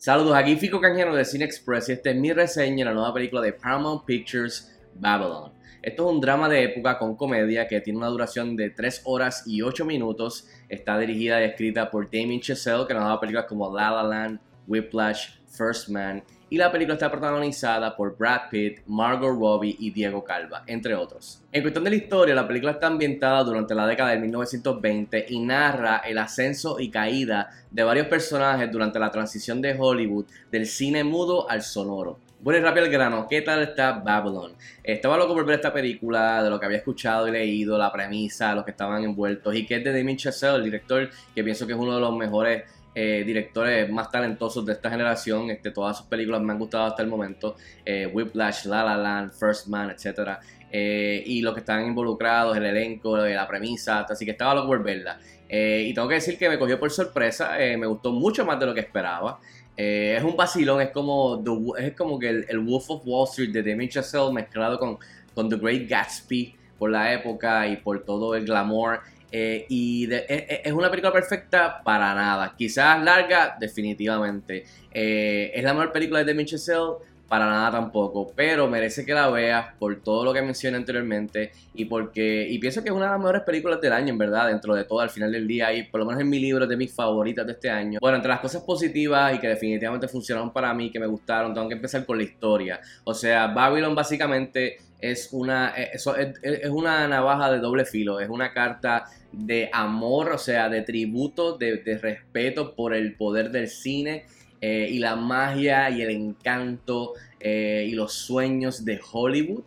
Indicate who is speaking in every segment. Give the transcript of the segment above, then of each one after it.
Speaker 1: Saludos, aquí Fico Canjero de Cine Express y esta es mi reseña de la nueva película de Paramount Pictures, Babylon. Esto es un drama de época con comedia que tiene una duración de 3 horas y 8 minutos. Está dirigida y escrita por Damien Chazelle, que nos ha dado películas como La La Land, Whiplash, First Man y la película está protagonizada por Brad Pitt, Margot Robbie y Diego Calva, entre otros. En cuestión de la historia, la película está ambientada durante la década de 1920 y narra el ascenso y caída de varios personajes durante la transición de Hollywood del cine mudo al sonoro. Bueno y rápido al grano, ¿qué tal está Babylon? Estaba loco por ver esta película, de lo que había escuchado y leído, la premisa, los que estaban envueltos, y que es de Damien Chazelle, el director, que pienso que es uno de los mejores eh, directores más talentosos de esta generación. Este, todas sus películas me han gustado hasta el momento. Eh, Whiplash, La La Land, First Man, etc. Eh, y los que están involucrados, el elenco, la premisa, así que estaba loco por verla. y tengo que decir que me cogió por sorpresa, me gustó mucho más de lo que esperaba. es un vacilón, es como, es como que el, Wolf of Wall Street de Demi Chazelle mezclado con, con The Great Gatsby por la época y por todo el glamour. Eh, y e, e, es una película perfecta para nada. Quizás larga, definitivamente. Eh, es la mejor película de Demi Chazelle para nada tampoco, pero merece que la veas por todo lo que mencioné anteriormente y porque y pienso que es una de las mejores películas del año, en verdad, dentro de todo, al final del día, y por lo menos en mi libro de mis favoritas de este año. Bueno, entre las cosas positivas y que definitivamente funcionaron para mí, que me gustaron, tengo que empezar con la historia. O sea, Babylon básicamente es una, eh, es, es una navaja de doble filo, es una carta de amor, o sea, de tributo, de, respeto por el poder del cine eh, y la magia y el encanto eh, y los sueños de Hollywood.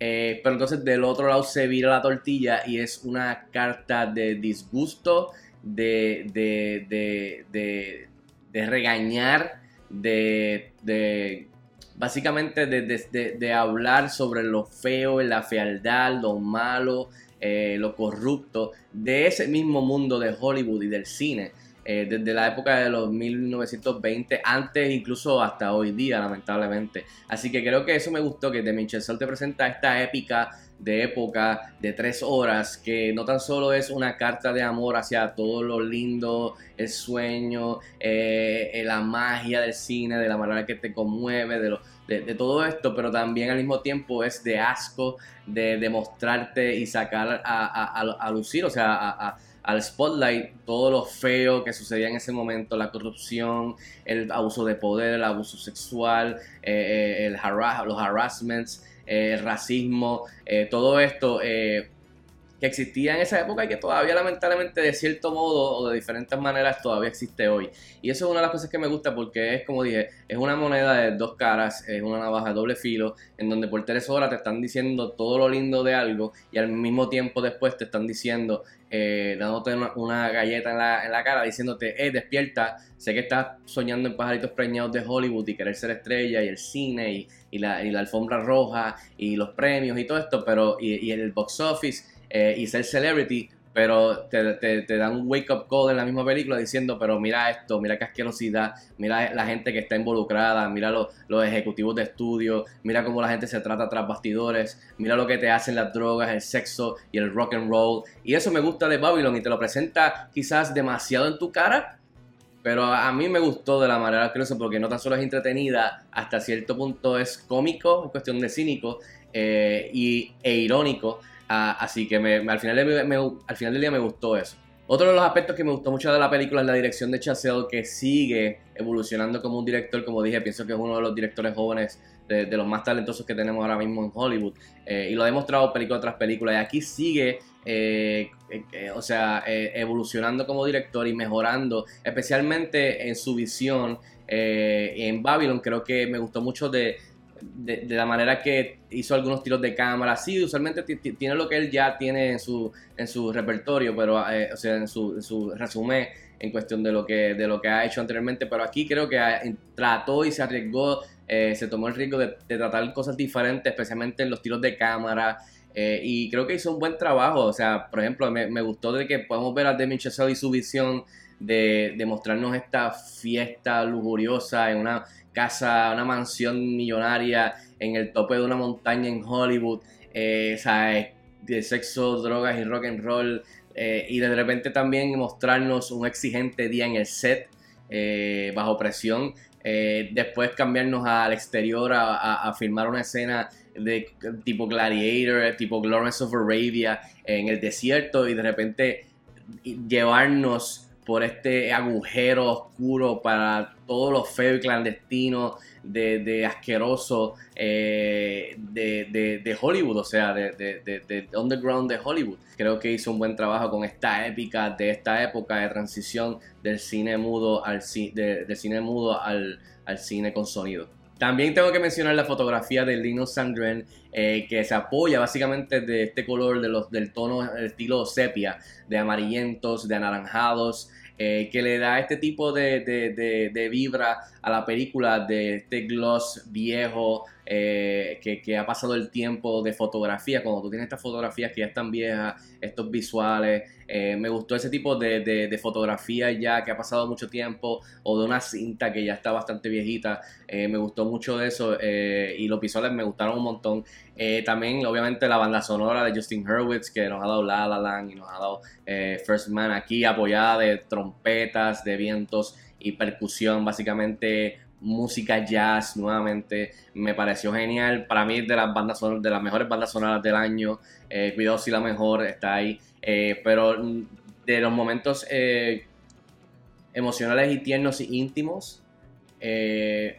Speaker 1: Eh, pero entonces del otro lado se vira la tortilla y es una carta de disgusto, de, de, de, de regañar, de, básicamente de, hablar sobre lo feo, la fealdad, lo malo, lo corrupto de ese mismo mundo de Hollywood y del cine. Eh, desde la época de los 1920, antes incluso hasta hoy día, lamentablemente. Así que creo que eso me gustó, que The Chazelle te presenta esta épica de época de tres horas, que no tan solo es una carta de amor hacia todo lo lindo, el sueño, eh, la magia del cine, de la manera que te conmueve, de, lo, de, todo esto, pero también al mismo tiempo es de asco, de demostrarte y sacar a, lucir, o sea, al spotlight todo lo feo que sucedía en ese momento, la corrupción, el abuso de poder, el abuso sexual, eh, eh, el los harassments, eh, el racismo, todo esto que existía en esa época y que todavía lamentablemente de cierto modo o de diferentes maneras todavía existe hoy. Y eso es una de las cosas que me gusta porque es como dije, es una moneda de dos caras, es una navaja de doble filo, en donde por tres horas te están diciendo todo lo lindo de algo y al mismo tiempo después te están diciendo, eh, dándote una, galleta en la, en la, cara, diciéndote, eh, despierta, sé que estás soñando en pajaritos preñados de Hollywood y querer ser estrella y el cine y, y, la, y la, alfombra roja y los premios y todo esto, pero y, y el box office eh, y ser celebrity, pero te, te, dan un wake up call en la misma película diciendo, pero mira esto, mira qué asquerosidad, mira la gente que está involucrada, mira los ejecutivos de estudio, mira cómo la gente se trata tras bastidores, mira lo que te hacen las drogas, el sexo y el rock and roll. Y eso me gusta de Babylon y te lo presenta quizás demasiado en tu cara, pero a mí me gustó de la manera que lo porque no tan solo es entretenida, hasta cierto punto es cómico, es cuestión de cínico eh, y, e irónico. Ah, así que al, final al final del día me gustó eso. Otro de los aspectos que me gustó mucho de la película es la dirección de Chazelle, que sigue evolucionando como un director. Como dije, pienso que es uno de los directores jóvenes de, los más talentosos que tenemos ahora mismo en Hollywood. Eh, y lo ha demostrado película tras película. Y aquí sigue, eh, eh, o sea, evolucionando como director y mejorando, especialmente en su visión. en Babylon creo que me gustó mucho de, de, la manera que hizo algunos tiros de cámara. Sí, usualmente tiene lo que él ya tiene en su, en su repertorio, pero, eh, o sea, en su, su, resumen en cuestión de lo, que, de lo que ha hecho anteriormente. Pero aquí creo que trató y se arriesgó, eh, se tomó el riesgo de, tratar cosas diferentes, especialmente en los tiros de cámara. Eh, y creo que hizo un buen trabajo. O sea, por ejemplo, me, me gustó de que podemos ver a Demi Chazelle y su visión de, mostrarnos esta fiesta lujuriosa en una casa, una mansión millonaria en el tope de una montaña en Hollywood, eh, ¿sabes? de sexo, drogas y rock and roll, eh, y de repente también mostrarnos un exigente día en el set, eh, bajo presión, eh, después cambiarnos al exterior a, a, filmar una escena de tipo Gladiator, tipo Lawrence of Arabia en el desierto y de repente llevarnos por este agujero oscuro para todo lo feo y clandestino de, asqueroso eh, de, Hollywood, o sea, de, underground de Hollywood. Creo que hizo un buen trabajo con esta épica de esta época de transición del cine mudo al, del cine mudo al, al cine con sonido. También tengo que mencionar la fotografía de Lino Sandren, eh, que se apoya básicamente de este color, de los, del tono estilo sepia, de amarillentos, de anaranjados, eh, que le da este tipo de, de, vibra a la película, de este gloss viejo, eh, que, ha pasado el tiempo de fotografía, cuando tú tienes estas fotografías que ya están viejas, estos visuales, eh, me gustó ese tipo de, fotografía ya que ha pasado mucho tiempo, o de una cinta que ya está bastante viejita, me gustó mucho de eso, y los visuales me gustaron un montón. también, obviamente, la banda sonora de Justin Hurwitz, que nos ha dado La La Land y nos ha dado First Man aquí, apoyada de trompetas, de vientos y percusión, básicamente música jazz nuevamente. Me pareció genial. Para mí de las bandas son de las mejores bandas sonoras del año. Eh, Cuidado si la mejor está ahí. Eh, pero de los momentos eh, emocionales y tiernos y íntimos.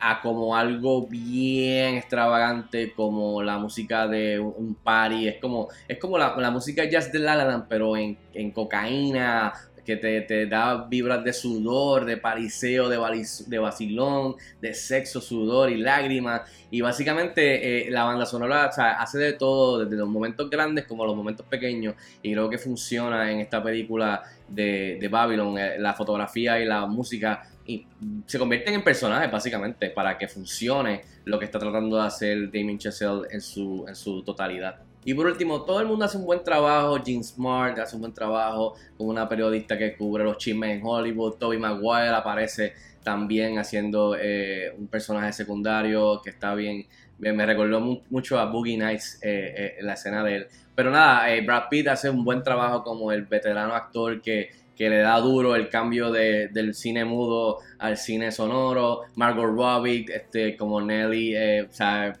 Speaker 1: A como algo bien extravagante como la música de un party es como es como la, música jazz de La pero en, en cocaína que te, da vibras de sudor, de pariseo, de, de vacilón, de sexo, sudor y lágrimas. Y básicamente eh, la banda sonora hace de todo, desde los momentos grandes como los momentos pequeños. Y creo que funciona en esta película de, de Babylon. Eh, la fotografía y la música y se convierten en personajes básicamente para que funcione lo que está tratando de hacer Damien Chazelle en su, en su totalidad. Y por último, todo el mundo hace un buen trabajo. Gene Smart hace un buen trabajo como una periodista que cubre los chismes en Hollywood. Toby Maguire aparece también haciendo eh, un personaje secundario que está bien. Me recordó mucho a Boogie Nights eh, eh, la escena de él. Pero nada, Brad Pitt hace un buen trabajo como el veterano actor que, que le da duro el cambio de, del cine mudo al cine sonoro. Margot Robbie este, como Nelly, o sea,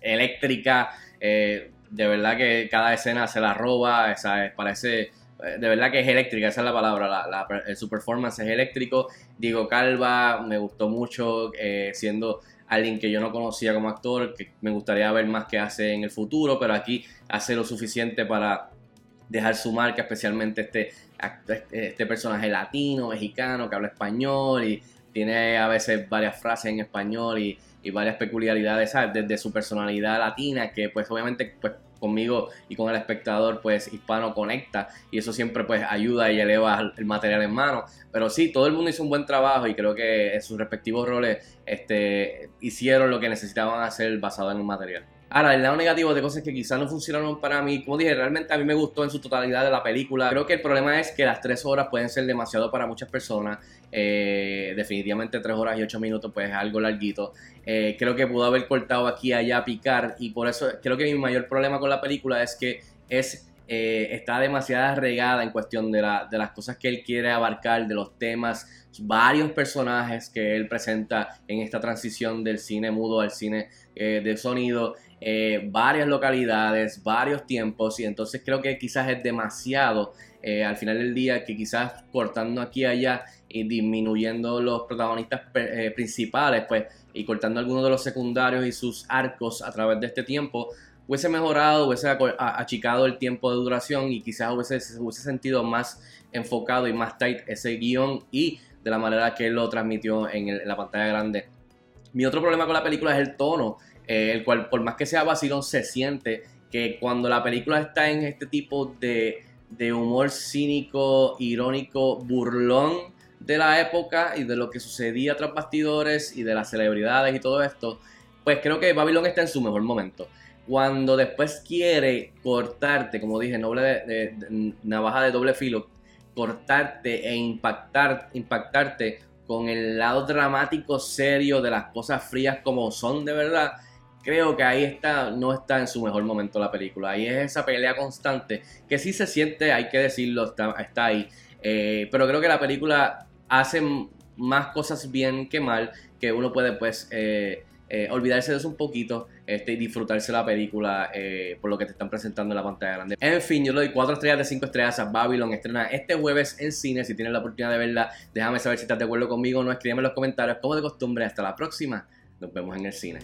Speaker 1: eléctrica de verdad que cada escena se la roba, parece, eh, de verdad que es eléctrica, esa es la palabra, su performance es eléctrico. Digo, Calva me gustó mucho, eh, siendo alguien que yo no conocía como actor, que me gustaría ver más que hace en el futuro, pero aquí hace lo suficiente para dejar su marca, especialmente este, este personaje latino, mexicano, que habla español y tiene a veces varias frases en español y y varias peculiaridades, ¿sabes? Desde su personalidad latina, que pues obviamente pues conmigo y con el espectador pues hispano conecta y eso siempre pues ayuda y eleva el material en mano. Pero sí, todo el mundo hizo un buen trabajo y creo que en sus respectivos roles este, hicieron lo que necesitaban hacer basado en el material. Ahora, el lado negativo de cosas que quizás no funcionaron para mí, como dije, realmente a mí me gustó en su totalidad de la película. Creo que el problema es que las tres horas pueden ser demasiado para muchas personas. Eh, definitivamente tres horas y ocho minutos pues es algo larguito. Eh, creo que pudo haber cortado aquí allá a picar y por eso creo que mi mayor problema con la película es que es eh, está demasiado regada en cuestión de, de, las cosas que él quiere abarcar, de los temas, varios personajes que él presenta en esta transición del cine mudo al cine de sonido. Eh, varias localidades, varios tiempos, y entonces creo que quizás es demasiado eh, al final del día que quizás cortando aquí y allá y disminuyendo los protagonistas eh, principales, pues, y cortando algunos de los secundarios y sus arcos a través de este tiempo, hubiese mejorado, hubiese achicado el tiempo de duración y quizás hubiese, hubiese sentido más enfocado y más tight ese guion y de la manera que él lo transmitió en la pantalla grande. Mi otro problema con la película es el tono. Eh, el cual por más que sea vacilón se siente que cuando la película está en este tipo de, humor cínico, irónico, burlón de la época y de lo que sucedía tras bastidores y de las celebridades y todo esto, pues creo que Babylon está en su mejor momento. Cuando después quiere cortarte, como dije, noble de, navaja de doble filo, cortarte e impactar, impactarte con el lado dramático serio de las cosas frías como son de verdad, creo que ahí está, no está en su mejor momento la película. Ahí es esa pelea constante que sí se siente, hay que decirlo, está, ahí. Eh, pero creo que la película hace más cosas bien que mal, que uno puede pues eh, eh, olvidarse de eso un poquito este, y disfrutarse la película eh, por lo que te están presentando en la pantalla grande. En fin, yo le doy 4 estrellas de 5 estrellas a Babylon. Estrena este jueves en cine. Si tienes la oportunidad de verla, déjame saber si estás de acuerdo conmigo o no. Escríbeme en los comentarios como de costumbre. Hasta la próxima. Nos vemos en el cine.